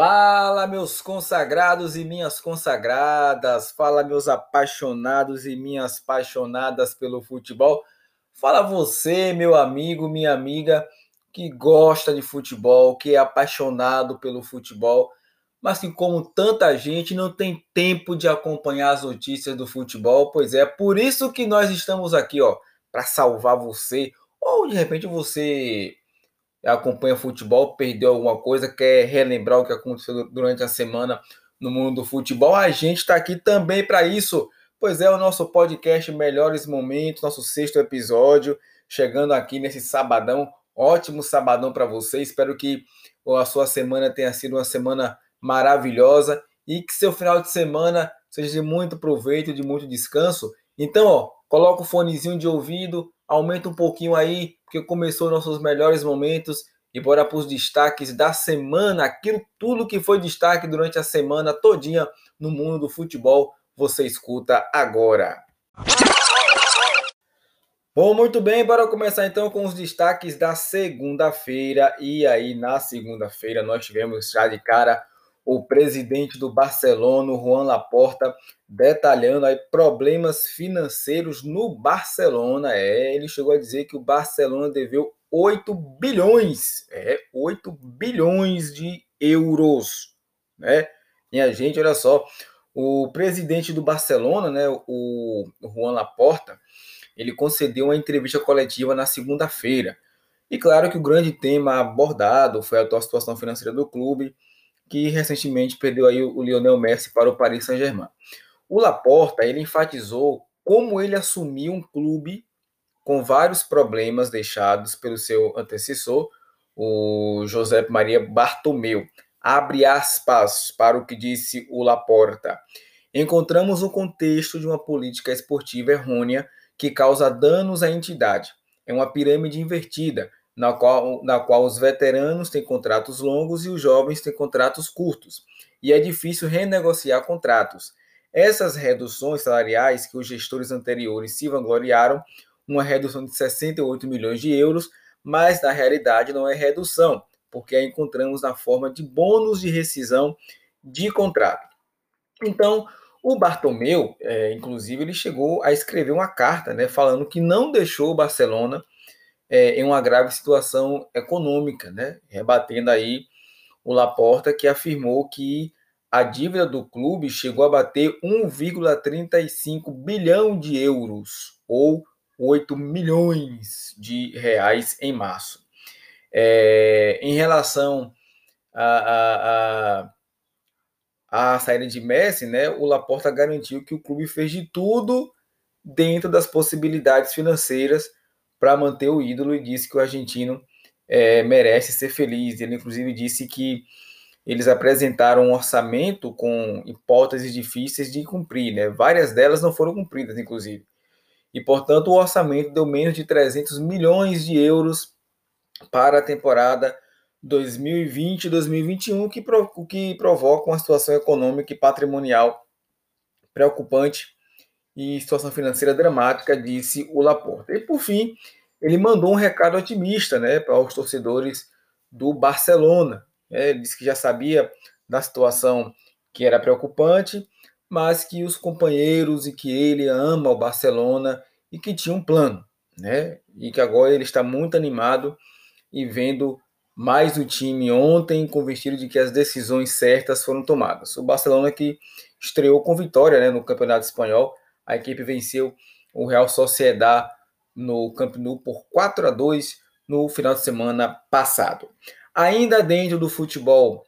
Fala, meus consagrados e minhas consagradas. Fala, meus apaixonados e minhas apaixonadas pelo futebol. Fala você, meu amigo, minha amiga, que gosta de futebol, que é apaixonado pelo futebol, mas que, como tanta gente, não tem tempo de acompanhar as notícias do futebol. Pois é, por isso que nós estamos aqui, ó, para salvar você. Ou de repente você acompanha futebol, perdeu alguma coisa, quer relembrar o que aconteceu durante a semana no mundo do futebol, a gente está aqui também para isso. Pois é, o nosso podcast Melhores Momentos, nosso sexto episódio, chegando aqui nesse sabadão. Ótimo sabadão para você. Espero que a sua semana tenha sido uma semana maravilhosa e que seu final de semana seja de muito proveito, de muito descanso. Então, ó, coloca o fonezinho de ouvido, aumenta um pouquinho aí, porque começou nossos melhores momentos e bora para os destaques da semana, aquilo tudo que foi destaque durante a semana todinha no mundo do futebol, você escuta agora. Bom, muito bem, bora começar então com os destaques da segunda-feira. E aí, na segunda-feira, nós tivemos já de cara o presidente do Barcelona, Juan Laporta, detalhando aí problemas financeiros no Barcelona. É, ele chegou a dizer que o Barcelona deveu 8 bilhões, é, 8 bilhões de euros, né? E a gente, olha só, o presidente do Barcelona, né, o Juan Laporta, ele concedeu uma entrevista coletiva na segunda-feira. E claro que o grande tema abordado foi a atual situação financeira do clube, que recentemente perdeu aí o Lionel Messi para o Paris Saint-Germain. O Laporta, ele enfatizou como ele assumiu um clube com vários problemas deixados pelo seu antecessor, o José Maria Bartomeu. Abre aspas para o que disse o Laporta. Encontramos o contexto de uma política esportiva errônea que causa danos à entidade. É uma pirâmide invertida, na qual, na qual os veteranos têm contratos longos e os jovens têm contratos curtos, e é difícil renegociar contratos. Essas reduções salariais que os gestores anteriores se vangloriaram, uma redução de 68 milhões de euros, mas na realidade não é redução, porque a encontramos na forma de bônus de rescisão de contrato. Então, o Bartomeu, é, inclusive, ele chegou a escrever uma carta, né, falando que não deixou o Barcelona é, em uma grave situação econômica, né? rebatendo aí o Laporta, que afirmou que a dívida do clube chegou a bater 1,35 bilhão de euros, ou 8 milhões de reais em março. É, em relação à a, a, a, saída de Messi, né, o Laporta garantiu que o clube fez de tudo dentro das possibilidades financeiras para manter o ídolo e disse que o argentino é, merece ser feliz. Ele, inclusive, disse que eles apresentaram um orçamento com hipóteses difíceis de cumprir, né? Várias delas não foram cumpridas, inclusive. E, portanto, o orçamento deu menos de 300 milhões de euros para a temporada 2020-2021, que, que provoca uma situação econômica e patrimonial preocupante e situação financeira dramática, disse o Laporta. E por fim, ele mandou um recado otimista né, para os torcedores do Barcelona. É, ele disse que já sabia da situação que era preocupante, mas que os companheiros e que ele ama o Barcelona e que tinha um plano, né? E que agora ele está muito animado e vendo mais o time ontem, convencido de que as decisões certas foram tomadas. O Barcelona que estreou com vitória né, no Campeonato Espanhol, a equipe venceu o Real Sociedad no Camp Nou por 4 a 2 no final de semana passado. Ainda dentro do futebol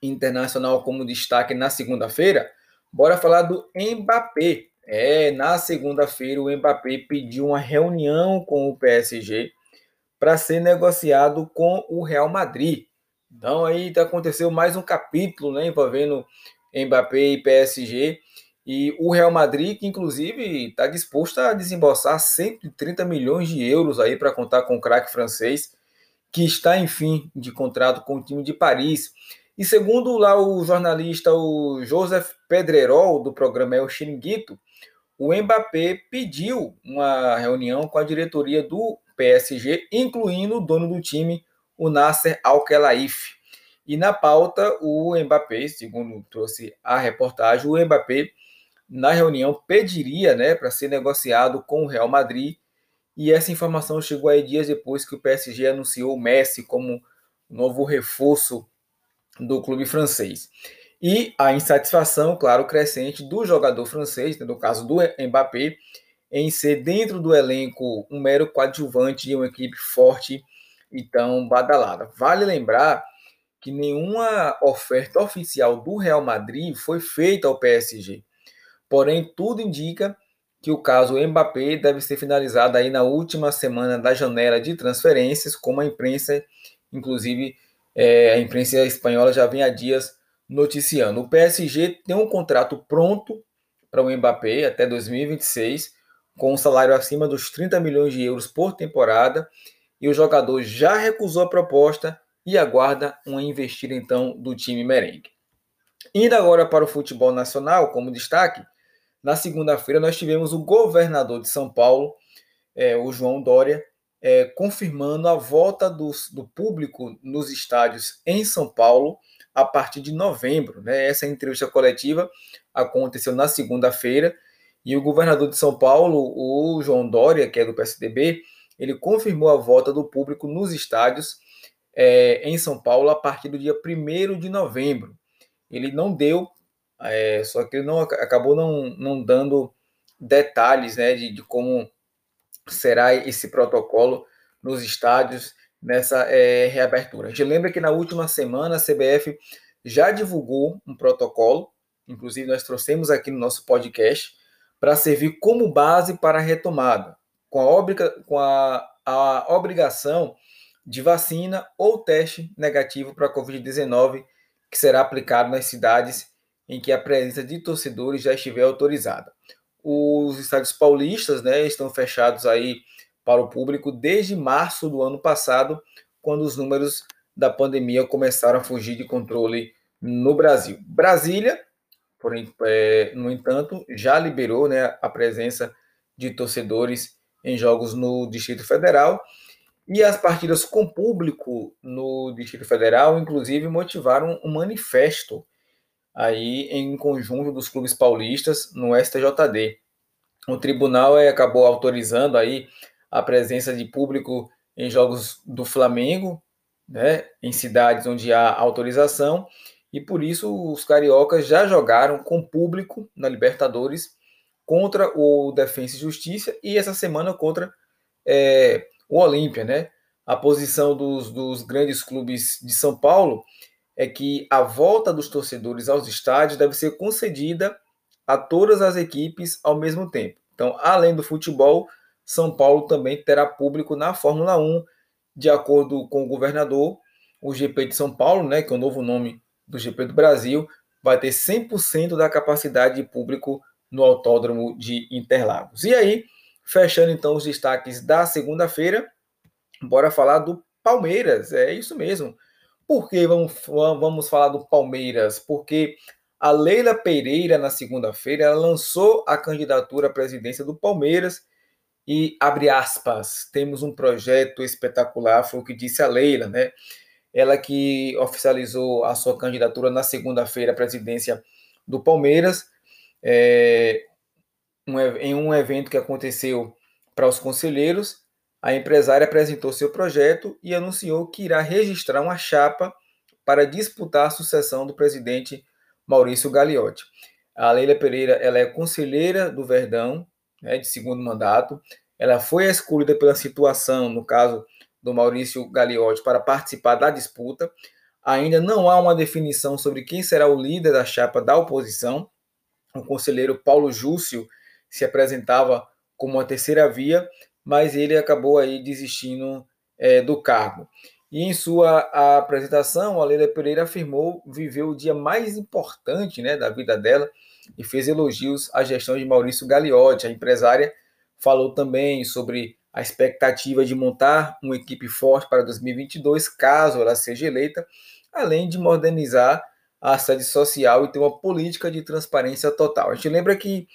internacional como destaque na segunda-feira, bora falar do Mbappé. É, na segunda-feira o Mbappé pediu uma reunião com o PSG para ser negociado com o Real Madrid. Então aí aconteceu mais um capítulo, né, envolvendo Mbappé e PSG. E o Real Madrid, que inclusive está disposto a desembolsar 130 milhões de euros aí para contar com o craque francês, que está em fim de contrato com o time de Paris. E segundo lá o jornalista o Joseph Pedrerol, do programa El Chiringuito, o Mbappé pediu uma reunião com a diretoria do PSG, incluindo o dono do time, o Nasser Al-Khelaifi. E na pauta, o Mbappé, segundo trouxe a reportagem, o Mbappé, na reunião, pediria né, para ser negociado com o Real Madrid. E essa informação chegou aí dias depois que o PSG anunciou o Messi como novo reforço do clube francês. E a insatisfação, claro, crescente do jogador francês, no caso do Mbappé, em ser dentro do elenco um mero coadjuvante de uma equipe forte e tão badalada. Vale lembrar que nenhuma oferta oficial do Real Madrid foi feita ao PSG. Porém, tudo indica que o caso Mbappé deve ser finalizado aí na última semana da janela de transferências, como a imprensa, inclusive é, a imprensa espanhola já vem há dias noticiando. O PSG tem um contrato pronto para o Mbappé até 2026, com um salário acima dos 30 milhões de euros por temporada, e o jogador já recusou a proposta e aguarda uma investida então do time merengue. Indo agora para o futebol nacional, como destaque, na segunda-feira nós tivemos o governador de São Paulo, é, o João Dória, é, confirmando a volta do, do público nos estádios em São Paulo a partir de novembro. Né? Essa entrevista coletiva aconteceu na segunda-feira e o governador de São Paulo, o João Dória, que é do PSDB, ele confirmou a volta do público nos estádios é, em São Paulo a partir do dia 1 de novembro. Ele não deu, é, só que ele não, acabou não, não dando detalhes né, de, de como será esse protocolo nos estádios nessa é, reabertura. A gente lembra que na última semana a CBF já divulgou um protocolo, inclusive nós trouxemos aqui no nosso podcast, para servir como base para a retomada, com a, obriga com a, a obrigação de vacina ou teste negativo para a Covid-19, que será aplicado nas cidades em que a presença de torcedores já estiver autorizada. Os estádios paulistas né, estão fechados aí para o público desde março do ano passado, quando os números da pandemia começaram a fugir de controle no Brasil. Brasília, porém, é, no entanto, já liberou né, a presença de torcedores em jogos no Distrito Federal. E as partidas com público no Distrito Federal, inclusive, motivaram um manifesto aí em conjunto dos clubes paulistas no STJD. O tribunal é, acabou autorizando aí a presença de público em jogos do Flamengo, né, em cidades onde há autorização, e por isso os cariocas já jogaram com público na Libertadores contra o Defensa e Justiça e essa semana contra é, o Olímpia, né? A posição dos, dos grandes clubes de São Paulo é que a volta dos torcedores aos estádios deve ser concedida a todas as equipes ao mesmo tempo. Então, além do futebol, são Paulo também terá público na Fórmula 1, de acordo com o governador. O GP de São Paulo, né, que é o novo nome do GP do Brasil, vai ter 100% da capacidade de público no Autódromo de Interlagos. E aí, fechando então os destaques da segunda-feira, bora falar do Palmeiras. É isso mesmo. Por que vamos, vamos falar do Palmeiras? Porque a Leila Pereira, na segunda-feira, lançou a candidatura à presidência do Palmeiras e abre aspas, temos um projeto espetacular, foi o que disse a Leila, né? Ela que oficializou a sua candidatura na segunda-feira à presidência do Palmeiras, é, um, em um evento que aconteceu para os conselheiros, a empresária apresentou seu projeto e anunciou que irá registrar uma chapa para disputar a sucessão do presidente Maurício Gagliotti. A Leila Pereira ela é conselheira do Verdão, né, de segundo mandato. Ela foi escolhida pela situação, no caso do Maurício Gagliotti, para participar da disputa. Ainda não há uma definição sobre quem será o líder da chapa da oposição. O conselheiro Paulo Júcio se apresentava como a terceira via, mas ele acabou aí desistindo é, do cargo. E em sua apresentação, a Leila Pereira afirmou viver o dia mais importante né, da vida dela, e fez elogios à gestão de Maurício Gagliotti. A empresária falou também sobre a expectativa de montar uma equipe forte para 2022, caso ela seja eleita, além de modernizar a sede social e ter uma política de transparência total. A gente lembra que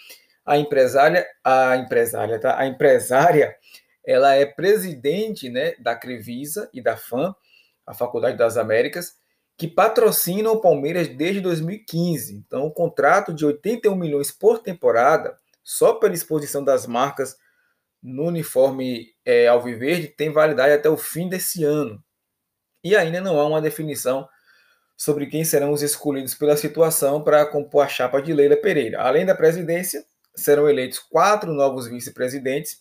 a empresária, a empresária, tá? A empresária, ela é presidente, né, da Crevisa e da FAM, a Faculdade das Américas, que patrocinam o Palmeiras desde 2015. Então, o contrato de 81 milhões por temporada, só pela exposição das marcas no uniforme é, alviverde, tem validade até o fim desse ano. E ainda não há uma definição sobre quem serão os escolhidos pela situação para compor a chapa de Leila Pereira. Além da presidência, serão eleitos quatro novos vice-presidentes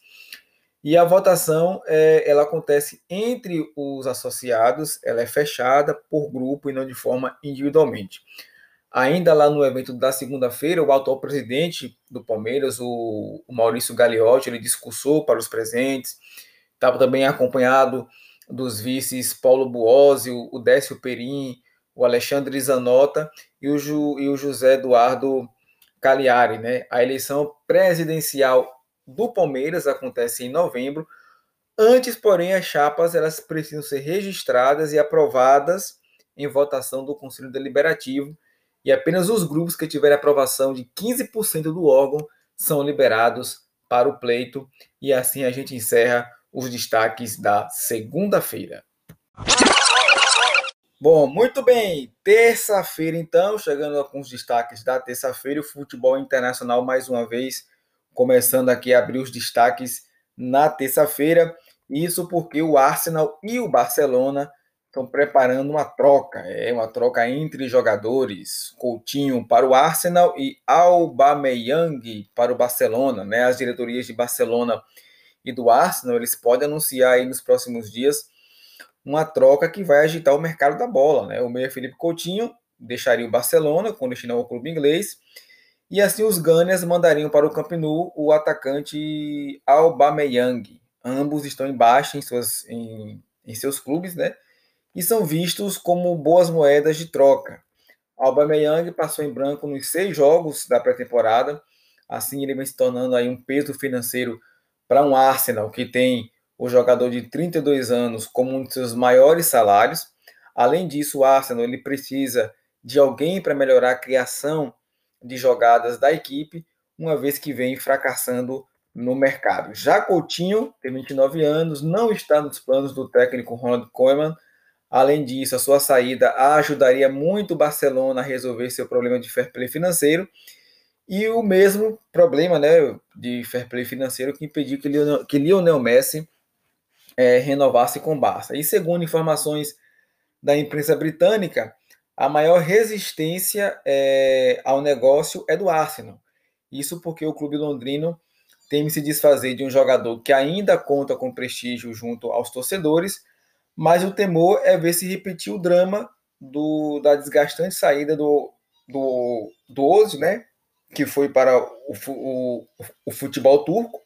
e a votação é, ela acontece entre os associados, ela é fechada por grupo e não de forma individualmente. Ainda lá no evento da segunda-feira, o atual presidente do Palmeiras, o, o Maurício Gagliotti, ele discursou para os presentes, estava também acompanhado dos vices Paulo Buozzi, o Décio Perim, o Alexandre Zanota e o, Ju, e o José Eduardo Cagliari. Né? A eleição presidencial do Palmeiras acontece em novembro. Antes, porém, as chapas elas precisam ser registradas e aprovadas em votação do Conselho Deliberativo e apenas os grupos que tiverem aprovação de 15% do órgão são liberados para o pleito e assim a gente encerra os destaques da segunda-feira. Bom, muito bem. Terça-feira, então, chegando com os destaques da terça-feira, o futebol internacional mais uma vez começando aqui a abrir os destaques na terça-feira. Isso porque o Arsenal e o Barcelona estão preparando uma troca, é uma troca entre jogadores. Coutinho para o Arsenal e Aubameyang para o Barcelona, né? As diretorias de Barcelona e do Arsenal, eles podem anunciar aí nos próximos dias uma troca que vai agitar o mercado da bola, né? O meia Felipe Coutinho deixaria o Barcelona com destino ao clube inglês e assim os Ghanias mandariam para o Camp Nou o atacante Aubameyang. Ambos estão embaixo em, suas, em, em seus clubes, né? E são vistos como boas moedas de troca. Aubameyang passou em branco nos seis jogos da pré-temporada. Assim ele vem se tornando aí um peso financeiro para um Arsenal que tem o jogador de 32 anos como um de seus maiores salários. Além disso, o Arsenal ele precisa de alguém para melhorar a criação de jogadas da equipe, uma vez que vem fracassando no mercado. Já Coutinho, tem 29 anos, não está nos planos do técnico Ronald Koeman. Além disso, a sua saída ajudaria muito o Barcelona a resolver seu problema de fair play financeiro e o mesmo problema né, de fair play financeiro que impediu que Lionel, que Lionel Messi é, renovasse com Barça. E segundo informações da imprensa britânica, a maior resistência é, ao negócio é do Arsenal. Isso porque o clube londrino teme se desfazer de um jogador que ainda conta com prestígio junto aos torcedores, mas o temor é ver se repetir o drama do, da desgastante saída do, do, do Oz, né, que foi para o, o, o futebol turco.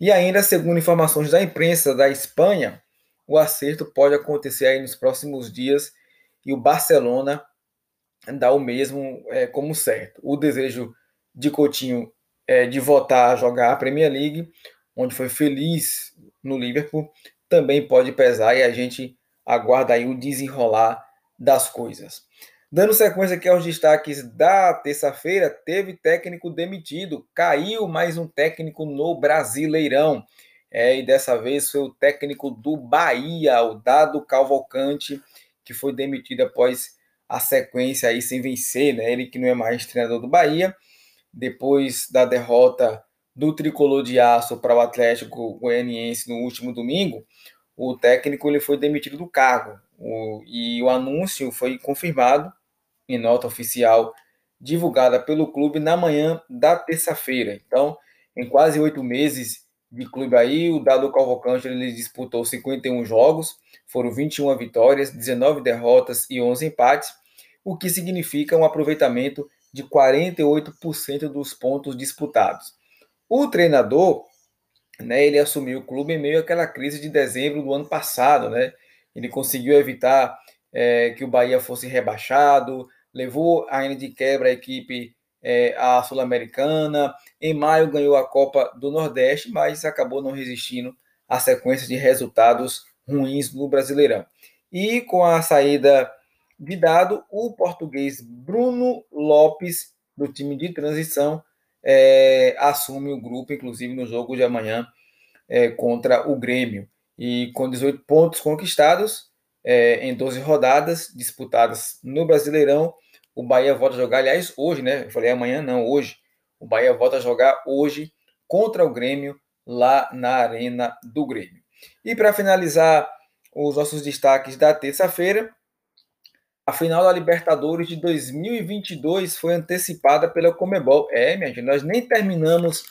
E ainda, segundo informações da imprensa da Espanha, o acerto pode acontecer aí nos próximos dias e o Barcelona dá o mesmo é, como certo. O desejo de Coutinho é, de voltar a jogar a Premier League, onde foi feliz no Liverpool, também pode pesar e a gente aguarda aí o desenrolar das coisas. Dando sequência aqui aos destaques da terça-feira, teve técnico demitido, caiu mais um técnico no Brasileirão. É, e dessa vez foi o técnico do Bahia, o Dado Calvalcante, que foi demitido após a sequência aí sem vencer, né? Ele que não é mais treinador do Bahia, depois da derrota do tricolor de aço para o Atlético Goianiense no último domingo, o técnico ele foi demitido do cargo. O, e o anúncio foi confirmado em nota oficial divulgada pelo clube na manhã da terça-feira. Então, em quase oito meses de clube aí. O Dado Cavalcante ele disputou 51 jogos, foram 21 vitórias, 19 derrotas e 11 empates, o que significa um aproveitamento de 48% dos pontos disputados. O treinador, né, ele assumiu o clube em meio àquela crise de dezembro do ano passado, né? Ele conseguiu evitar é, que o Bahia fosse rebaixado, levou ainda de quebra a equipe é, a Sul-Americana. Em maio ganhou a Copa do Nordeste, mas acabou não resistindo à sequência de resultados ruins no Brasileirão. E com a saída de dado, o português Bruno Lopes, do time de transição, é, assume o grupo, inclusive no jogo de amanhã é, contra o Grêmio. E com 18 pontos conquistados, é, em 12 rodadas disputadas no Brasileirão. O Bahia volta a jogar, aliás, hoje, né? Eu falei amanhã, não, hoje. O Bahia volta a jogar hoje contra o Grêmio lá na Arena do Grêmio. E para finalizar os nossos destaques da terça-feira, a final da Libertadores de 2022 foi antecipada pela Comebol. É, minha gente, nós nem terminamos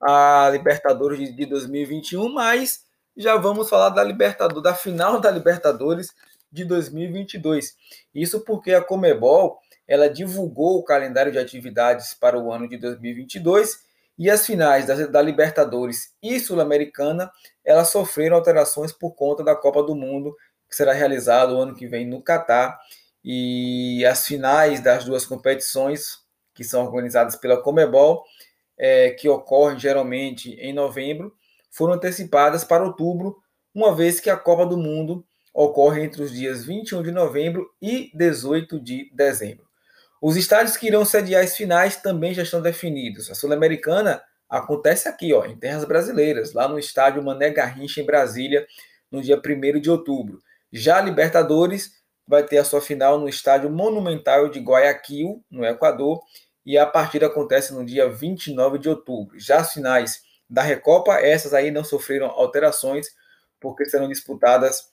a Libertadores de 2021, mas já vamos falar da Libertadores, da final da Libertadores de 2022. Isso porque a Comebol, ela divulgou o calendário de atividades para o ano de 2022 e as finais da, da Libertadores e Sul-Americana, elas sofreram alterações por conta da Copa do Mundo, que será realizado o ano que vem no Catar e as finais das duas competições, que são organizadas pela Comebol, é, que ocorrem geralmente em novembro, foram antecipadas para outubro, uma vez que a Copa do Mundo ocorre entre os dias 21 de novembro e 18 de dezembro. Os estádios que irão sediar as finais também já estão definidos. A Sul-Americana acontece aqui, ó, em terras brasileiras, lá no estádio Mané Garrincha, em Brasília, no dia 1 de outubro. Já a Libertadores vai ter a sua final no estádio Monumental de Guayaquil, no Equador, e a partida acontece no dia 29 de outubro. Já as finais da Recopa, essas aí não sofreram alterações, porque serão disputadas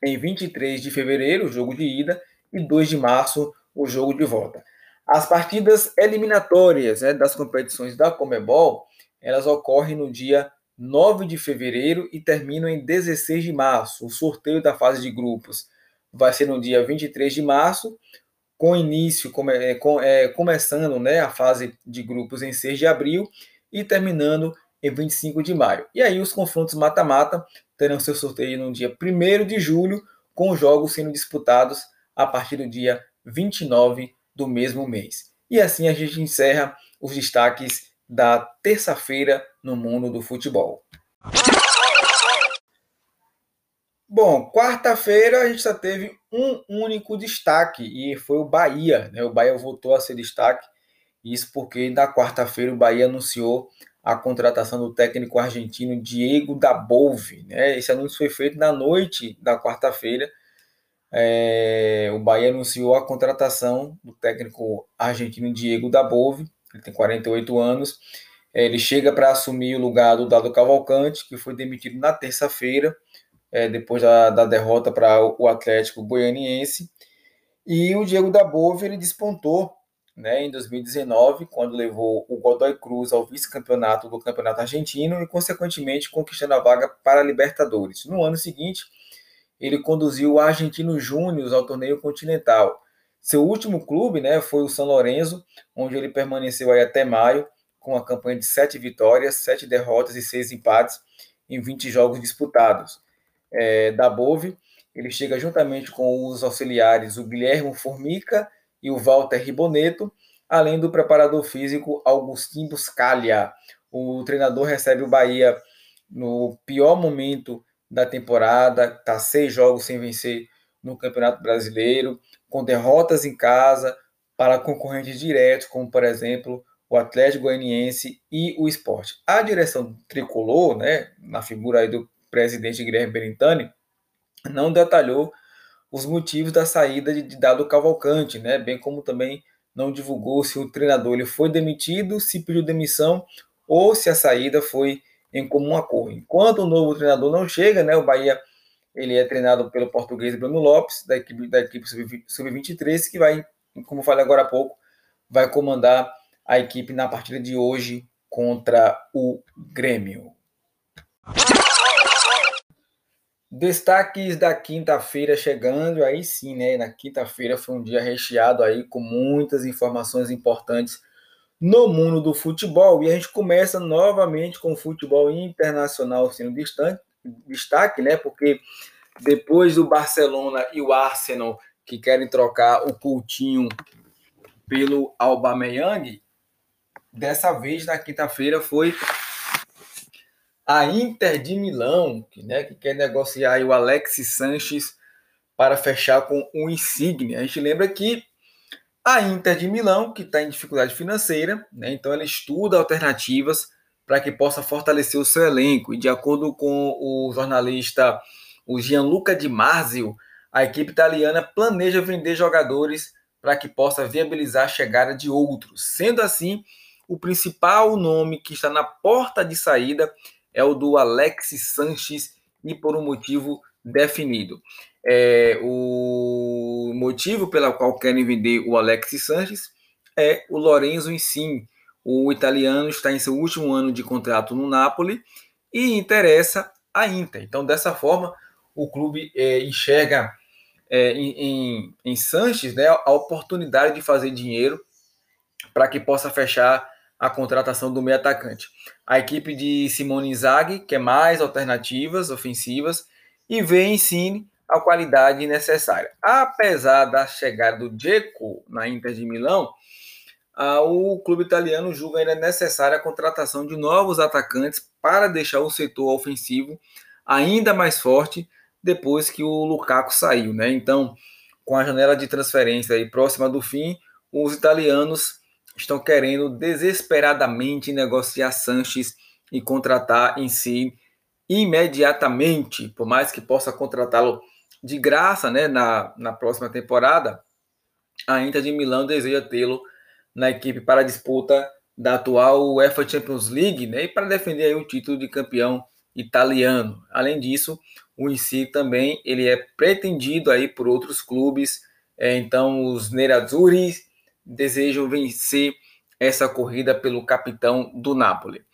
em 23 de fevereiro, o jogo de ida, e 2 de março, o jogo de volta. As partidas eliminatórias né, das competições da Comebol, elas ocorrem no dia 9 de fevereiro e terminam em 16 de março. O sorteio da fase de grupos vai ser no dia 23 de março, com início, come, é, com, é, começando né, a fase de grupos em 6 de abril e terminando em 25 de maio. E aí os confrontos mata-mata terão seu sorteio no dia 1 de julho, com os jogos sendo disputados a partir do dia 29 do mesmo mês. E assim a gente encerra os destaques da terça-feira no mundo do futebol. Bom, quarta-feira a gente só teve um único destaque e foi o Bahia. Né? O Bahia voltou a ser destaque. Isso porque na quarta-feira o Bahia anunciou a contratação do técnico argentino Diego Dabove. Né? Esse anúncio foi feito na noite da quarta-feira. É, o Bahia anunciou a contratação do técnico argentino Diego Dabove. Ele tem 48 anos. É, ele chega para assumir o lugar do Dado Cavalcante, que foi demitido na terça-feira é, depois da, da derrota para o Atlético Goianiense. E o Diego da Bove ele despontou né, em 2019, quando levou o Godoy Cruz ao vice-campeonato do Campeonato Argentino e, consequentemente, conquistando a vaga para a Libertadores. No ano seguinte, ele conduziu o Argentino Júnior ao torneio continental. Seu último clube né, foi o São Lourenço, onde ele permaneceu aí até maio, com uma campanha de sete vitórias, sete derrotas e seis empates em 20 jogos disputados é, da Bove. Ele chega juntamente com os auxiliares, o Guilherme Formica e o Walter Riboneto, além do preparador físico Augustin Buscaglia. O treinador recebe o Bahia no pior momento da temporada, está seis jogos sem vencer no Campeonato Brasileiro, com derrotas em casa para concorrentes diretos, como por exemplo o Atlético Goianiense e o Esporte. A direção tricolor, né, na figura aí do presidente Guilherme Berintani, não detalhou os motivos da saída de Dado Cavalcante, né? bem como também não divulgou se o treinador ele foi demitido, se pediu demissão ou se a saída foi em comum acordo. Enquanto o novo treinador não chega, né, o Bahia ele é treinado pelo português Bruno Lopes, da equipe, da equipe sub-23, que vai, como falei agora há pouco, vai comandar a equipe na partida de hoje contra o Grêmio. Destaques da quinta-feira chegando, aí sim, né? Na quinta-feira foi um dia recheado aí com muitas informações importantes no mundo do futebol. E a gente começa novamente com o futebol internacional sendo destaque, né? Porque depois do Barcelona e o Arsenal que querem trocar o Coutinho pelo Aubameyang, dessa vez na quinta-feira foi a Inter de Milão, que, né, que quer negociar o Alex Sanches para fechar com o Insigne. A gente lembra que a Inter de Milão, que está em dificuldade financeira, né, então ela estuda alternativas para que possa fortalecer o seu elenco. E de acordo com o jornalista o Gianluca Di Marzio, a equipe italiana planeja vender jogadores para que possa viabilizar a chegada de outros. Sendo assim, o principal nome que está na porta de saída é o do Alexis Sanches e por um motivo definido. É, o motivo pelo qual querem vender o Alexis Sanches é o Lorenzo Insigne. O italiano está em seu último ano de contrato no Napoli e interessa a Inter. Então, dessa forma, o clube é, enxerga é, em, em, em Sanches né, a oportunidade de fazer dinheiro para que possa fechar a contratação do meio atacante. A equipe de Simone Inzaghi quer mais alternativas ofensivas e vê em a qualidade necessária. Apesar da chegada do Dzeko na Inter de Milão, o clube italiano julga ainda necessária a contratação de novos atacantes para deixar o setor ofensivo ainda mais forte depois que o Lukaku saiu, né? Então, com a janela de transferência aí próxima do fim, os italianos estão querendo desesperadamente negociar Sanches e contratar em si imediatamente, por mais que possa contratá-lo de graça né, na, na próxima temporada, a Inter de Milão deseja tê-lo na equipe para a disputa da atual UEFA Champions League né, e para defender aí o título de campeão italiano. Além disso, o Insigne também ele é pretendido aí por outros clubes, é, então os Nerazzurri desejam vencer essa corrida pelo capitão do Napoli.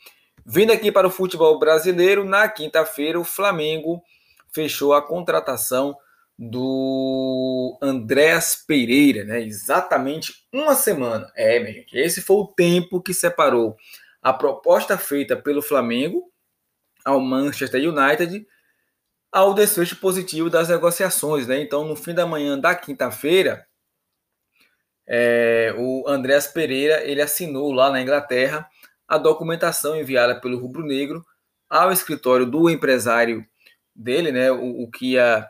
Vindo aqui para o futebol brasileiro, na quinta-feira o Flamengo fechou a contratação do Andréas Pereira, né? Exatamente uma semana. É, minha gente, esse foi o tempo que separou a proposta feita pelo Flamengo ao Manchester United ao desfecho positivo das negociações, né? Então, no fim da manhã da quinta-feira, é, o Andréas Pereira ele assinou lá na Inglaterra a documentação enviada pelo Rubro Negro ao escritório do empresário dele, né, o, o Kia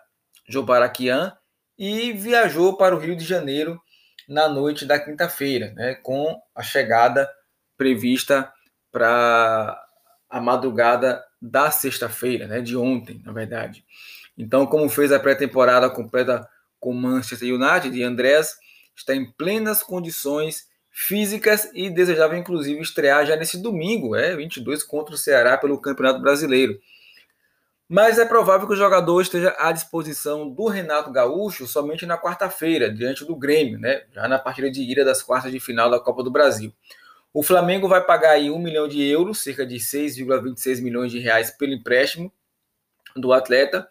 Jobarakian, e viajou para o Rio de Janeiro na noite da quinta-feira, né, com a chegada prevista para a madrugada da sexta-feira, né, de ontem, na verdade. Então, como fez a pré-temporada completa com Manchester United e Andrés, está em plenas condições físicas e desejava inclusive estrear já nesse domingo, é 22 contra o Ceará pelo Campeonato Brasileiro. Mas é provável que o jogador esteja à disposição do Renato Gaúcho somente na quarta-feira, diante do Grêmio, né? já na partida de ida das quartas de final da Copa do Brasil. O Flamengo vai pagar aí 1 milhão de euros, cerca de 6,26 milhões de reais pelo empréstimo do atleta,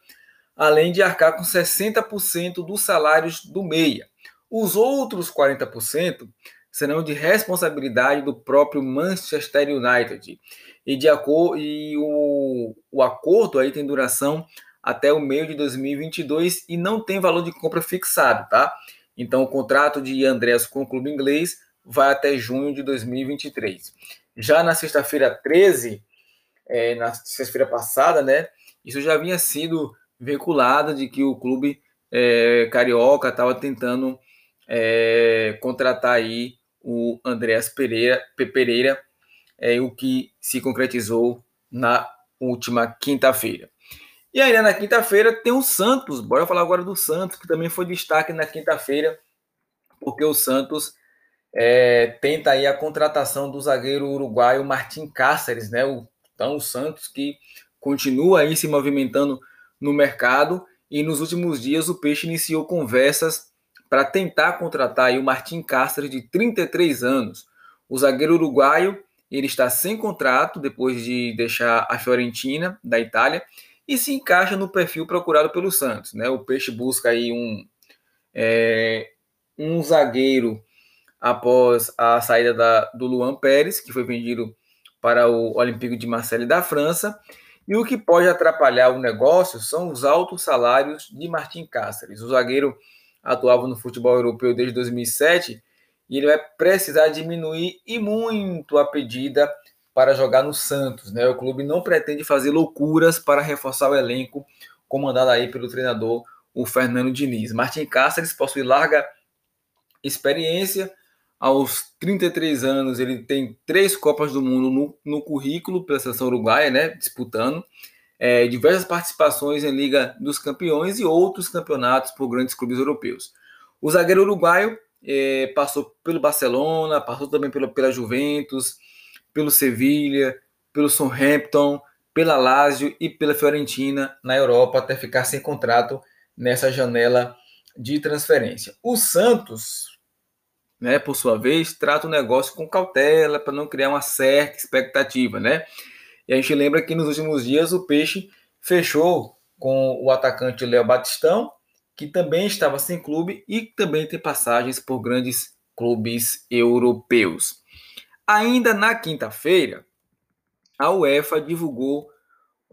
além de arcar com 60% dos salários do meia. Os outros 40% serão de responsabilidade do próprio Manchester United. E, de acordo, e o, o acordo aí tem duração até o meio de 2022 e não tem valor de compra fixado, tá? Então o contrato de Andrés com o clube inglês vai até junho de 2023. Já na sexta-feira 13, é, na sexta-feira passada, né? Isso já havia sido veiculado de que o clube é, carioca estava tentando é, contratar aí o Andréas Pereira, Pereira é, o que se concretizou na última quinta-feira. E ainda na quinta-feira tem o Santos. Bora falar agora do Santos, que também foi destaque na quinta-feira, porque o Santos é, tenta aí a contratação do zagueiro uruguaio Martim Cáceres, né? O, então o Santos que continua aí se movimentando no mercado e nos últimos dias o Peixe iniciou conversas para tentar contratar o Martim Cáceres, de 33 anos. O zagueiro uruguaio ele está sem contrato depois de deixar a Fiorentina, da Itália, e se encaixa no perfil procurado pelo Santos. Né? O Peixe busca aí um, é, um zagueiro após a saída da, do Luan Pérez, que foi vendido para o Olympique de Marseille da França. E o que pode atrapalhar o negócio são os altos salários de Martim Cáceres. O zagueiro atuava no futebol europeu desde 2007 e ele vai precisar diminuir e muito a pedida para jogar no Santos. Né? O clube não pretende fazer loucuras para reforçar o elenco comandado aí pelo treinador o Fernando Diniz. Martin Cáceres possui larga experiência. Aos 33 anos, ele tem três Copas do Mundo no, no currículo pela seleção uruguaia, né? disputando. É, diversas participações em Liga dos Campeões e outros campeonatos por grandes clubes europeus. O zagueiro uruguaio é, passou pelo Barcelona, passou também pela, pela Juventus, pelo Sevilha, pelo Southampton, pela Lazio e pela Fiorentina na Europa até ficar sem contrato nessa janela de transferência. O Santos, né, por sua vez, trata o negócio com cautela para não criar uma certa expectativa, né? E a gente lembra que nos últimos dias o Peixe fechou com o atacante Léo Batistão, que também estava sem clube e também tem passagens por grandes clubes europeus. Ainda na quinta-feira, a UEFA divulgou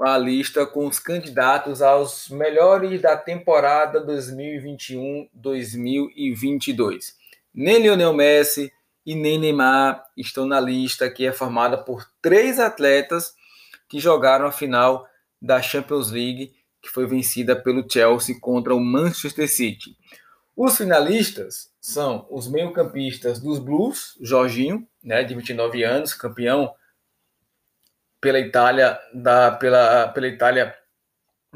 a lista com os candidatos aos melhores da temporada 2021-2022. Nem Lionel Messi e nem Neymar estão na lista que é formada por três atletas que jogaram a final da Champions League, que foi vencida pelo Chelsea contra o Manchester City. Os finalistas são os meio-campistas dos Blues, Jorginho, né, de 29 anos, campeão pela Itália da pela, pela Itália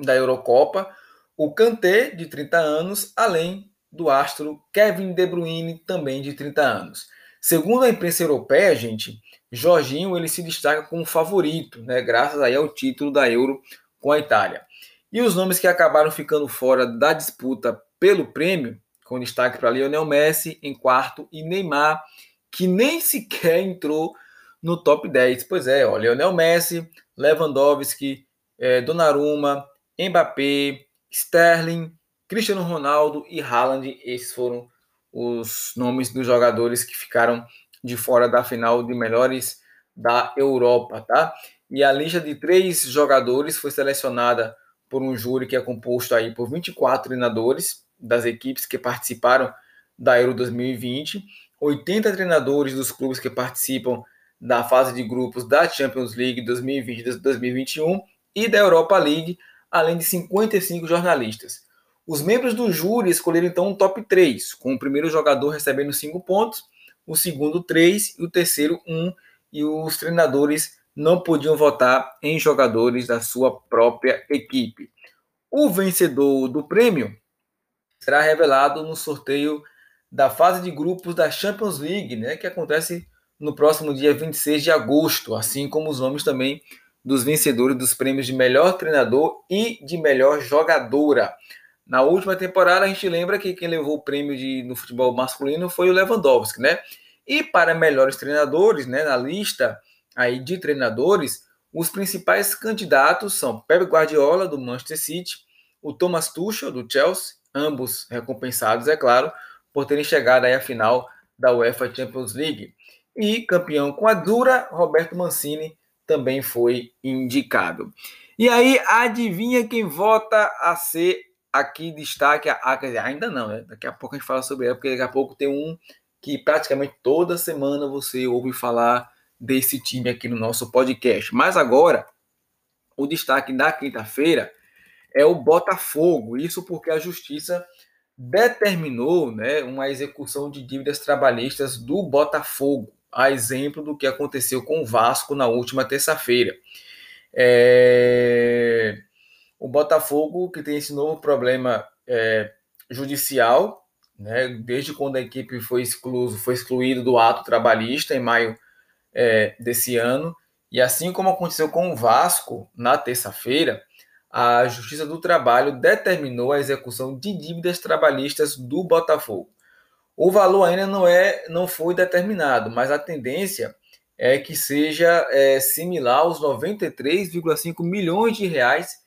da Eurocopa, o Kanté de 30 anos, além do astro Kevin De Bruyne também de 30 anos. Segundo a imprensa europeia, gente, Jorginho ele se destaca como favorito, né, graças aí ao título da Euro com a Itália. E os nomes que acabaram ficando fora da disputa pelo prêmio, com destaque para Lionel Messi em quarto e Neymar, que nem sequer entrou no top 10. Pois é, ó, Lionel Messi, Lewandowski, é, Donnarumma, Mbappé, Sterling, Cristiano Ronaldo e Haaland. Esses foram os nomes dos jogadores que ficaram de fora da final de melhores da Europa, tá? E a lista de três jogadores foi selecionada por um júri que é composto aí por 24 treinadores das equipes que participaram da Euro 2020, 80 treinadores dos clubes que participam da fase de grupos da Champions League 2020-2021 e da Europa League, além de 55 jornalistas. Os membros do júri escolheram então um top 3, com o primeiro jogador recebendo 5 pontos o segundo três e o terceiro um, e os treinadores não podiam votar em jogadores da sua própria equipe. O vencedor do prêmio será revelado no sorteio da fase de grupos da Champions League, né, que acontece no próximo dia 26 de agosto, assim como os nomes também dos vencedores dos prêmios de melhor treinador e de melhor jogadora. Na última temporada, a gente lembra que quem levou o prêmio de, no futebol masculino foi o Lewandowski, né? E para melhores treinadores, né, na lista aí de treinadores, os principais candidatos são Pep Guardiola, do Manchester City, o Thomas Tuchel, do Chelsea, ambos recompensados, é claro, por terem chegado aí à final da UEFA Champions League. E campeão com a dura, Roberto Mancini também foi indicado. E aí, adivinha quem vota a ser aqui destaque a, a ainda não, né? Daqui a pouco a gente fala sobre ela, porque daqui a pouco tem um que praticamente toda semana você ouve falar desse time aqui no nosso podcast. Mas agora, o destaque da quinta-feira é o Botafogo. Isso porque a justiça determinou né, uma execução de dívidas trabalhistas do Botafogo, a exemplo do que aconteceu com o Vasco na última terça-feira. É o Botafogo, que tem esse novo problema é, judicial, né, desde quando a equipe foi, excluído, foi excluído do ato trabalhista em maio é, desse ano, e assim como aconteceu com o Vasco na terça-feira, a Justiça do Trabalho determinou a execução de dívidas trabalhistas do Botafogo. O valor ainda não é, não foi determinado, mas a tendência é que seja é, similar aos 93,5 milhões de reais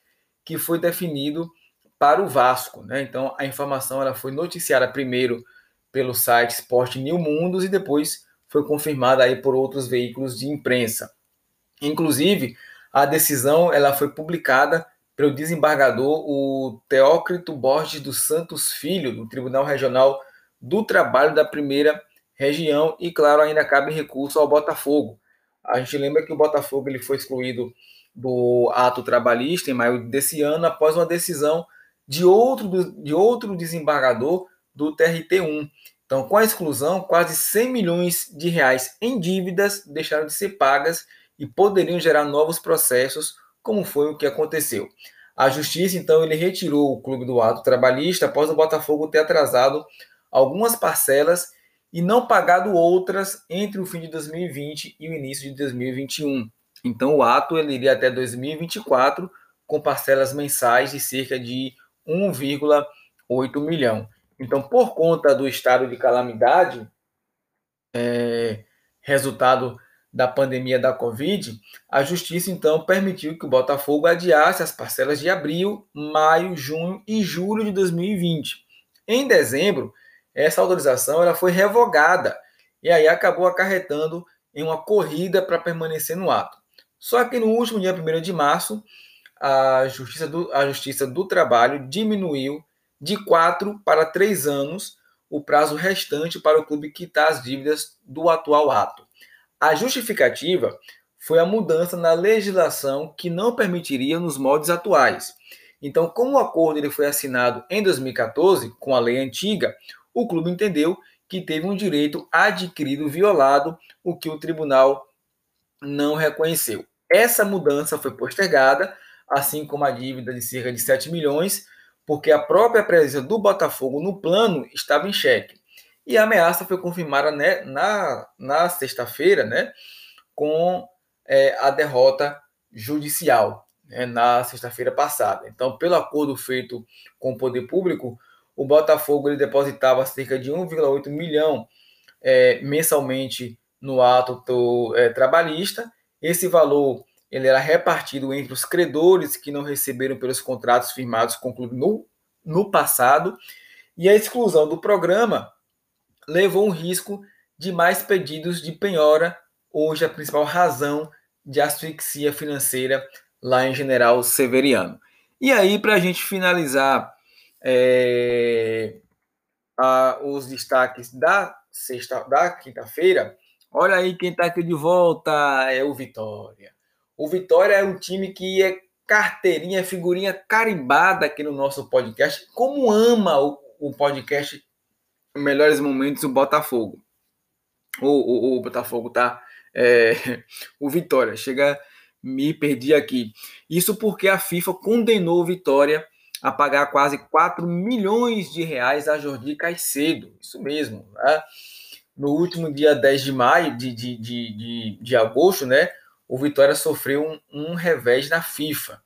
que foi definido para o Vasco. Né? Então, a informação ela foi noticiada primeiro pelo site Sport New Mundos e depois foi confirmada aí por outros veículos de imprensa. Inclusive, a decisão ela foi publicada pelo desembargador o Teócrito Borges dos Santos Filho, do Tribunal Regional do Trabalho da Primeira Região, e claro, ainda cabe recurso ao Botafogo. A gente lembra que o Botafogo ele foi excluído do ato trabalhista em maio desse ano, após uma decisão de outro, de outro desembargador do TRT1. Então, com a exclusão, quase 100 milhões de reais em dívidas deixaram de ser pagas e poderiam gerar novos processos como foi o que aconteceu. A justiça, então, ele retirou o clube do ato trabalhista após o Botafogo ter atrasado algumas parcelas e não pagado outras entre o fim de 2020 e o início de 2021. Então, o ato ele iria até 2024 com parcelas mensais de cerca de 1,8 milhão. Então, por conta do estado de calamidade, é, resultado da pandemia da Covid, a justiça então permitiu que o Botafogo adiasse as parcelas de abril, maio, junho e julho de 2020. Em dezembro, essa autorização ela foi revogada e aí acabou acarretando em uma corrida para permanecer no ato. Só que no último dia 1 de março, a Justiça do, a Justiça do Trabalho diminuiu de quatro para três anos o prazo restante para o clube quitar as dívidas do atual ato. A justificativa foi a mudança na legislação que não permitiria nos moldes atuais. Então, como o acordo ele foi assinado em 2014 com a lei antiga, o clube entendeu que teve um direito adquirido violado, o que o tribunal não reconheceu. Essa mudança foi postergada, assim como a dívida de cerca de 7 milhões, porque a própria presença do Botafogo no plano estava em xeque. E a ameaça foi confirmada né, na, na sexta-feira, né, com é, a derrota judicial, né, na sexta-feira passada. Então, pelo acordo feito com o poder público, o Botafogo ele depositava cerca de 1,8 milhão é, mensalmente no ato do, é, trabalhista. Esse valor ele era repartido entre os credores que não receberam pelos contratos firmados com o clube no, no passado. E a exclusão do programa levou um risco de mais pedidos de penhora, hoje a principal razão de asfixia financeira lá em General Severiano. E aí, para a gente finalizar é, a, os destaques da sexta, da quinta-feira, olha aí quem está aqui de volta é o Vitória. O Vitória é um time que é carteirinha, figurinha carimbada aqui no nosso podcast. Como ama o, o podcast melhores momentos o Botafogo. O, o, o Botafogo tá. É, o Vitória. Chega, me perdi aqui. Isso porque a FIFA condenou o Vitória a pagar quase 4 milhões de reais a Jordi Caicedo. Isso mesmo. Né? No último dia 10 de maio, de, de, de, de, de agosto, né? O Vitória sofreu um, um revés na FIFA.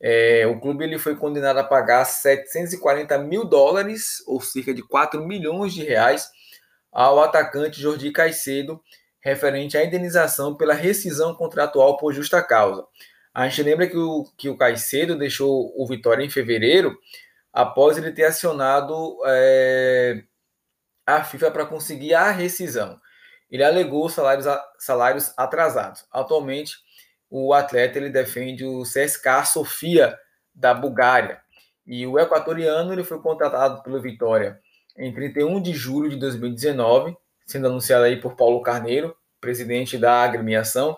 É, o clube ele foi condenado a pagar 740 mil dólares, ou cerca de 4 milhões de reais, ao atacante Jordi Caicedo, referente à indenização pela rescisão contratual por justa causa. A gente lembra que o, que o Caicedo deixou o Vitória em fevereiro, após ele ter acionado é, a FIFA para conseguir a rescisão. Ele alegou salários, salários atrasados. Atualmente, o atleta ele defende o CSKA Sofia da Bulgária. E o equatoriano ele foi contratado pelo Vitória em 31 de julho de 2019, sendo anunciado aí por Paulo Carneiro, presidente da agremiação.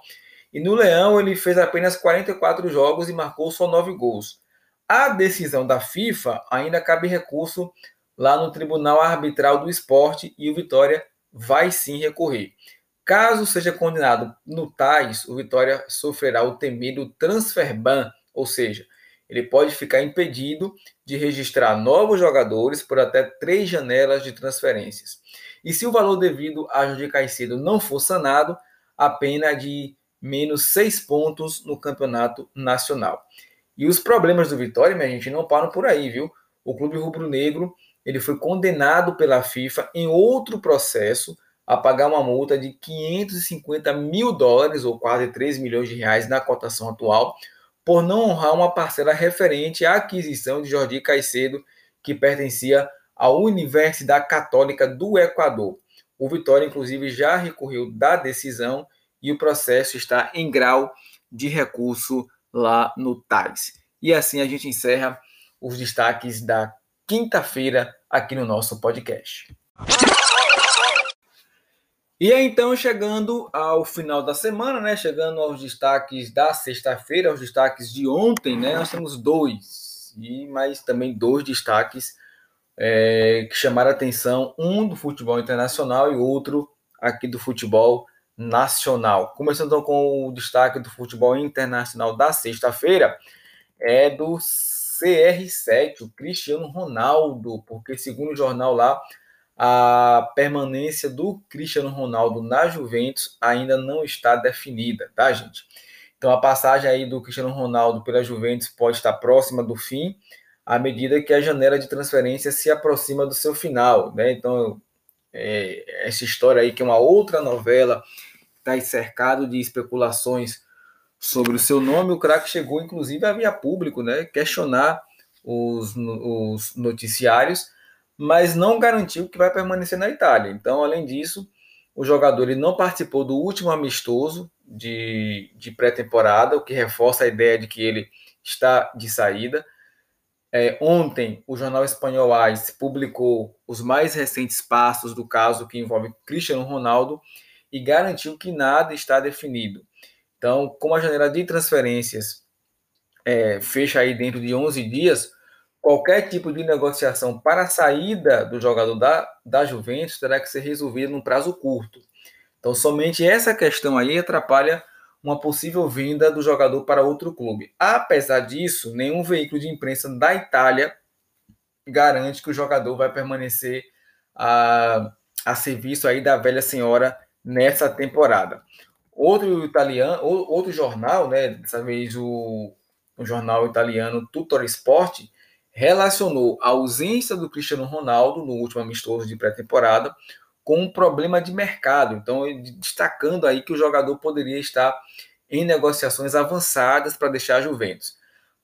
E no Leão ele fez apenas 44 jogos e marcou só 9 gols. A decisão da FIFA ainda cabe recurso lá no Tribunal Arbitral do Esporte e o Vitória vai sim recorrer. Caso seja condenado no tais, o Vitória sofrerá o temido transfer ban, ou seja, ele pode ficar impedido de registrar novos jogadores por até três janelas de transferências. E se o valor devido a Jorge não for sanado, a pena é de menos seis pontos no campeonato nacional. E os problemas do Vitória, minha gente, não param por aí, viu? O clube rubro-negro ele foi condenado pela FIFA em outro processo a pagar uma multa de 550 mil dólares, ou quase 3 milhões de reais na cotação atual, por não honrar uma parcela referente à aquisição de Jordi Caicedo, que pertencia à Universidade Católica do Equador. O Vitória, inclusive, já recorreu da decisão e o processo está em grau de recurso lá no TAIS. E assim a gente encerra os destaques da quinta-feira aqui no nosso podcast. E então, chegando ao final da semana, né? Chegando aos destaques da sexta-feira, aos destaques de ontem, né? Nós temos dois, e mais também dois destaques é, que chamaram a atenção, um do futebol internacional e outro aqui do futebol nacional. Começando então com o destaque do futebol internacional da sexta-feira, é do CR7, o Cristiano Ronaldo, porque segundo o jornal lá, a permanência do Cristiano Ronaldo na Juventus ainda não está definida, tá, gente? Então a passagem aí do Cristiano Ronaldo pela Juventus pode estar próxima do fim, à medida que a janela de transferência se aproxima do seu final, né? Então é, essa história aí que é uma outra novela está cercado de especulações sobre o seu nome, o craque chegou inclusive a via público, né? Questionar os, os noticiários mas não garantiu que vai permanecer na Itália. Então, além disso, o jogador ele não participou do último amistoso de, de pré-temporada, o que reforça a ideia de que ele está de saída. É, ontem, o jornal espanhol AIS publicou os mais recentes passos do caso que envolve Cristiano Ronaldo e garantiu que nada está definido. Então, como a janela de transferências é, fecha aí dentro de 11 dias, qualquer tipo de negociação para a saída do jogador da, da Juventus terá que ser resolvida num prazo curto. Então, somente essa questão aí atrapalha uma possível venda do jogador para outro clube. Apesar disso, nenhum veículo de imprensa da Itália garante que o jogador vai permanecer a, a serviço aí da velha senhora nessa temporada. Outro italiano, outro jornal, né, dessa vez o, o jornal italiano Tutor Sport, relacionou a ausência do Cristiano Ronaldo no último amistoso de pré-temporada com um problema de mercado. Então, destacando aí que o jogador poderia estar em negociações avançadas para deixar a Juventus.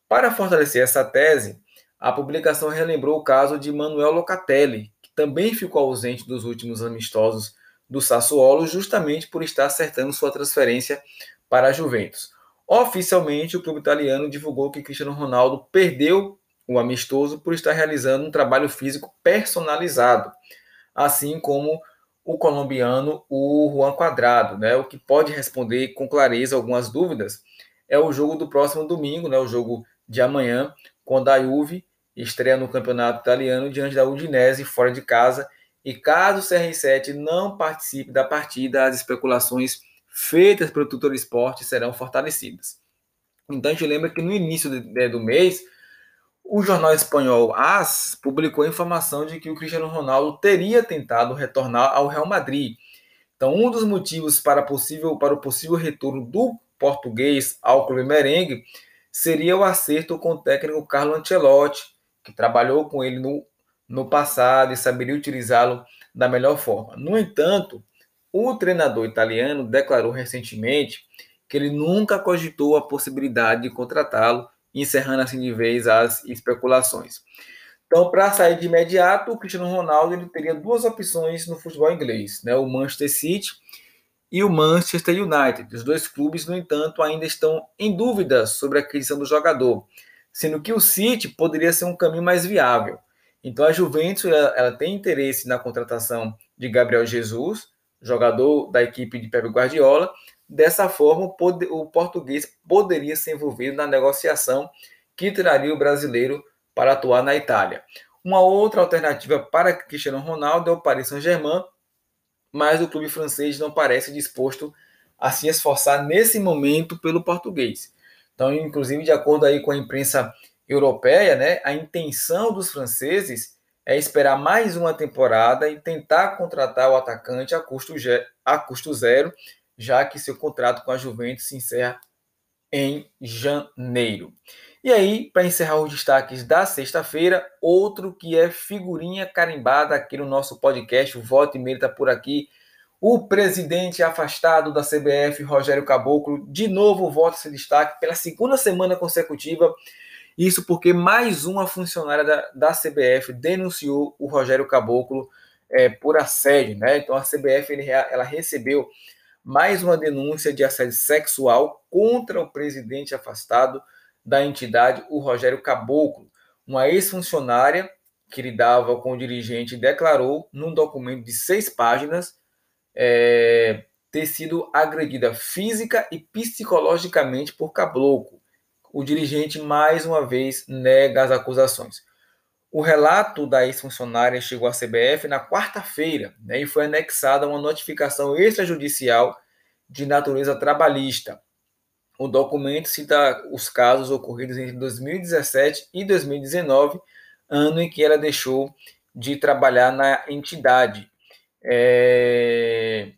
Para fortalecer essa tese, a publicação relembrou o caso de Manuel Locatelli, que também ficou ausente dos últimos amistosos do Sassuolo, justamente por estar acertando sua transferência para a Juventus. Oficialmente, o clube italiano divulgou que Cristiano Ronaldo perdeu o amistoso por estar realizando um trabalho físico personalizado, assim como o colombiano, o Juan Quadrado, né? O que pode responder com clareza algumas dúvidas é o jogo do próximo domingo, né? O jogo de amanhã, quando a Juve estreia no campeonato italiano diante da Udinese fora de casa. E caso o CR7 não participe da partida, as especulações feitas pelo Tutor Esporte serão fortalecidas. Então a gente lembra que no início do mês o jornal espanhol AS publicou a informação de que o Cristiano Ronaldo teria tentado retornar ao Real Madrid. Então, um dos motivos para, possível, para o possível retorno do português ao clube merengue seria o acerto com o técnico Carlo Ancelotti, que trabalhou com ele no, no passado e saberia utilizá-lo da melhor forma. No entanto, o treinador italiano declarou recentemente que ele nunca cogitou a possibilidade de contratá-lo encerrando assim de vez as especulações. Então, para sair de imediato, o Cristiano Ronaldo ele teria duas opções no futebol inglês, né? o Manchester City e o Manchester United. Os dois clubes, no entanto, ainda estão em dúvida sobre a aquisição do jogador, sendo que o City poderia ser um caminho mais viável. Então, a Juventus ela, ela tem interesse na contratação de Gabriel Jesus, jogador da equipe de Pep Guardiola, Dessa forma, o português poderia se envolver na negociação que traria o brasileiro para atuar na Itália. Uma outra alternativa para Cristiano Ronaldo é o Paris Saint-Germain, mas o clube francês não parece disposto a se esforçar nesse momento pelo português. Então, inclusive, de acordo aí com a imprensa europeia, né, a intenção dos franceses é esperar mais uma temporada e tentar contratar o atacante a custo, a custo zero, já que seu contrato com a Juventus se encerra em janeiro. E aí, para encerrar os destaques da sexta-feira, outro que é figurinha carimbada aqui no nosso podcast, o Voto e Meio está por aqui. O presidente afastado da CBF, Rogério Caboclo, de novo volta esse destaque pela segunda semana consecutiva. Isso porque mais uma funcionária da, da CBF denunciou o Rogério Caboclo é, por assédio. Né? Então a CBF ele, ela recebeu mais uma denúncia de assédio sexual contra o presidente afastado da entidade, o Rogério Caboclo. Uma ex-funcionária que lidava com o dirigente declarou, num documento de seis páginas, é, ter sido agredida física e psicologicamente por Caboclo. O dirigente, mais uma vez, nega as acusações. O relato da ex-funcionária chegou à CBF na quarta-feira né, e foi anexada uma notificação extrajudicial de natureza trabalhista. O documento cita os casos ocorridos entre 2017 e 2019, ano em que ela deixou de trabalhar na entidade. É...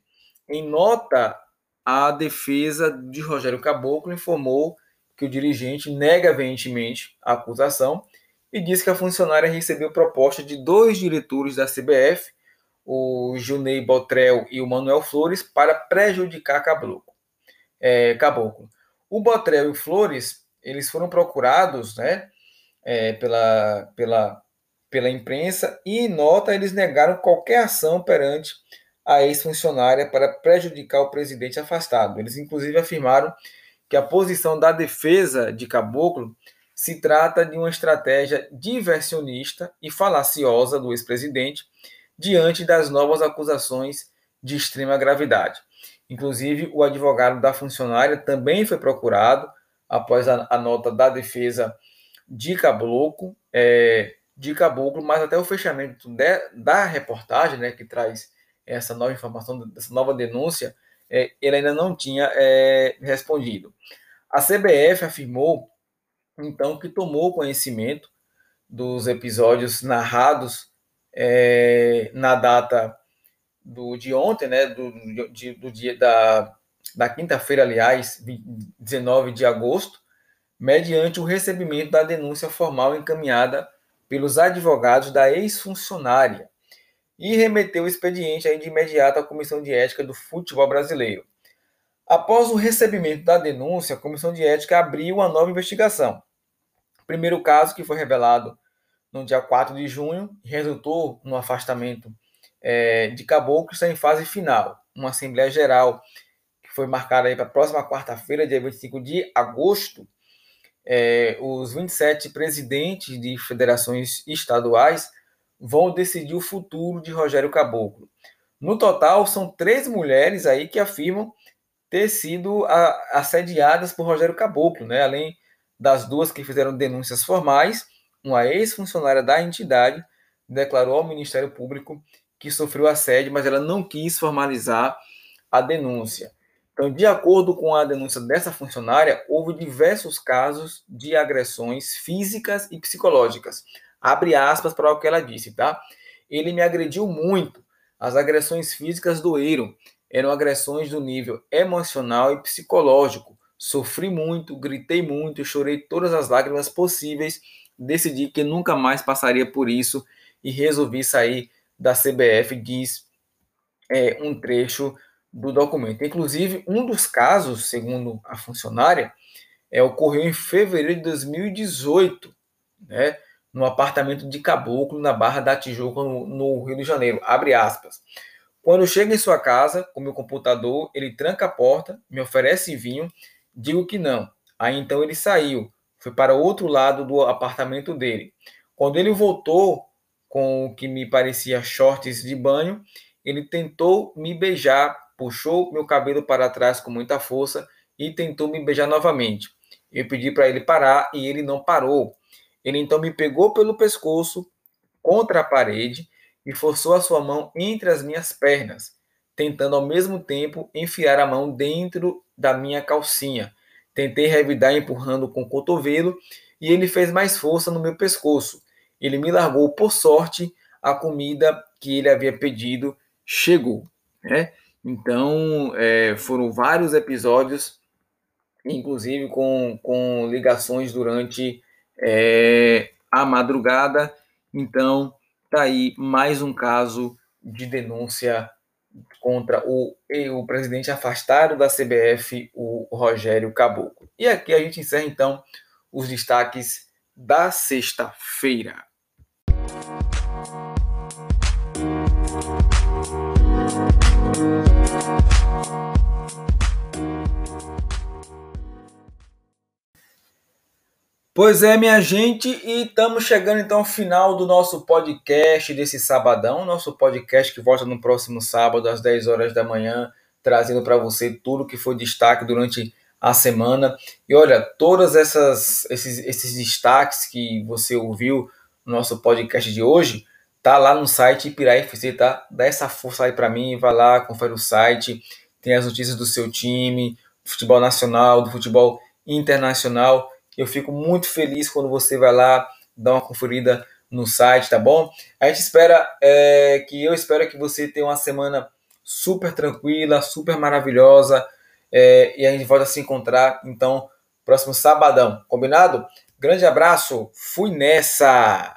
Em nota, a defesa de Rogério Caboclo informou que o dirigente nega veementemente a acusação e diz que a funcionária recebeu proposta de dois diretores da CBF, o Junei Botrel e o Manuel Flores, para prejudicar Caboclo. É, Caboclo. O Botrel e o Flores, eles foram procurados né, é, pela, pela, pela imprensa e, em nota, eles negaram qualquer ação perante a ex-funcionária para prejudicar o presidente afastado. Eles, inclusive, afirmaram que a posição da defesa de Caboclo se trata de uma estratégia diversionista e falaciosa do ex-presidente diante das novas acusações de extrema gravidade. Inclusive, o advogado da funcionária também foi procurado após a, a nota da defesa de Caboclo, é, de Caboclo, mas até o fechamento de, da reportagem, né, que traz essa nova informação, essa nova denúncia, é, ele ainda não tinha é, respondido. A CBF afirmou, então, que tomou conhecimento dos episódios narrados é, na data do, de ontem, né, do, de, do dia da, da quinta-feira, aliás, 19 de agosto, mediante o recebimento da denúncia formal encaminhada pelos advogados da ex-funcionária e remeteu o expediente aí de imediato à Comissão de Ética do Futebol Brasileiro. Após o recebimento da denúncia, a Comissão de Ética abriu uma nova investigação. O primeiro caso, que foi revelado no dia 4 de junho, resultou no afastamento é, de Caboclo, está em fase final. Uma Assembleia Geral que foi marcada para a próxima quarta-feira, dia 25 de agosto. É, os 27 presidentes de federações estaduais vão decidir o futuro de Rogério Caboclo. No total, são três mulheres aí que afirmam ter sido assediadas por Rogério Caboclo, né? além das duas que fizeram denúncias formais, uma ex-funcionária da entidade declarou ao Ministério Público que sofreu assédio, mas ela não quis formalizar a denúncia. Então, de acordo com a denúncia dessa funcionária, houve diversos casos de agressões físicas e psicológicas. Abre aspas para o que ela disse, tá? Ele me agrediu muito. As agressões físicas doeram. Eram agressões do nível emocional e psicológico. Sofri muito, gritei muito, chorei todas as lágrimas possíveis. Decidi que nunca mais passaria por isso e resolvi sair da CBF, diz é, um trecho do documento. Inclusive, um dos casos, segundo a funcionária, é, ocorreu em fevereiro de 2018, né, no apartamento de Caboclo, na Barra da Tijuca, no, no Rio de Janeiro. Abre aspas. Quando chega em sua casa com meu computador, ele tranca a porta, me oferece vinho, digo que não. Aí então ele saiu, foi para o outro lado do apartamento dele. Quando ele voltou com o que me parecia shorts de banho, ele tentou me beijar, puxou meu cabelo para trás com muita força e tentou me beijar novamente. Eu pedi para ele parar e ele não parou. Ele então me pegou pelo pescoço contra a parede e forçou a sua mão entre as minhas pernas, tentando ao mesmo tempo enfiar a mão dentro da minha calcinha. Tentei revidar empurrando com o cotovelo e ele fez mais força no meu pescoço. Ele me largou, por sorte, a comida que ele havia pedido chegou. Né? Então, é, foram vários episódios, inclusive com, com ligações durante é, a madrugada. Então, tá aí mais um caso de denúncia contra o, o presidente afastado da CBF, o Rogério Caboclo. E aqui a gente encerra então os destaques da sexta-feira. Pois é, minha gente, e estamos chegando então ao final do nosso podcast desse sabadão, nosso podcast que volta no próximo sábado às 10 horas da manhã, trazendo para você tudo que foi destaque durante a semana. E olha, todas essas esses, esses destaques que você ouviu no nosso podcast de hoje, tá lá no site Ipirá FC, tá? Dá essa força aí para mim, vai lá, confere o site tem as notícias do seu time, do futebol nacional, do futebol internacional. Eu fico muito feliz quando você vai lá dar uma conferida no site, tá bom? A gente espera é, que eu espero que você tenha uma semana super tranquila, super maravilhosa é, e a gente volta a se encontrar então próximo sabadão, combinado? Grande abraço, fui nessa!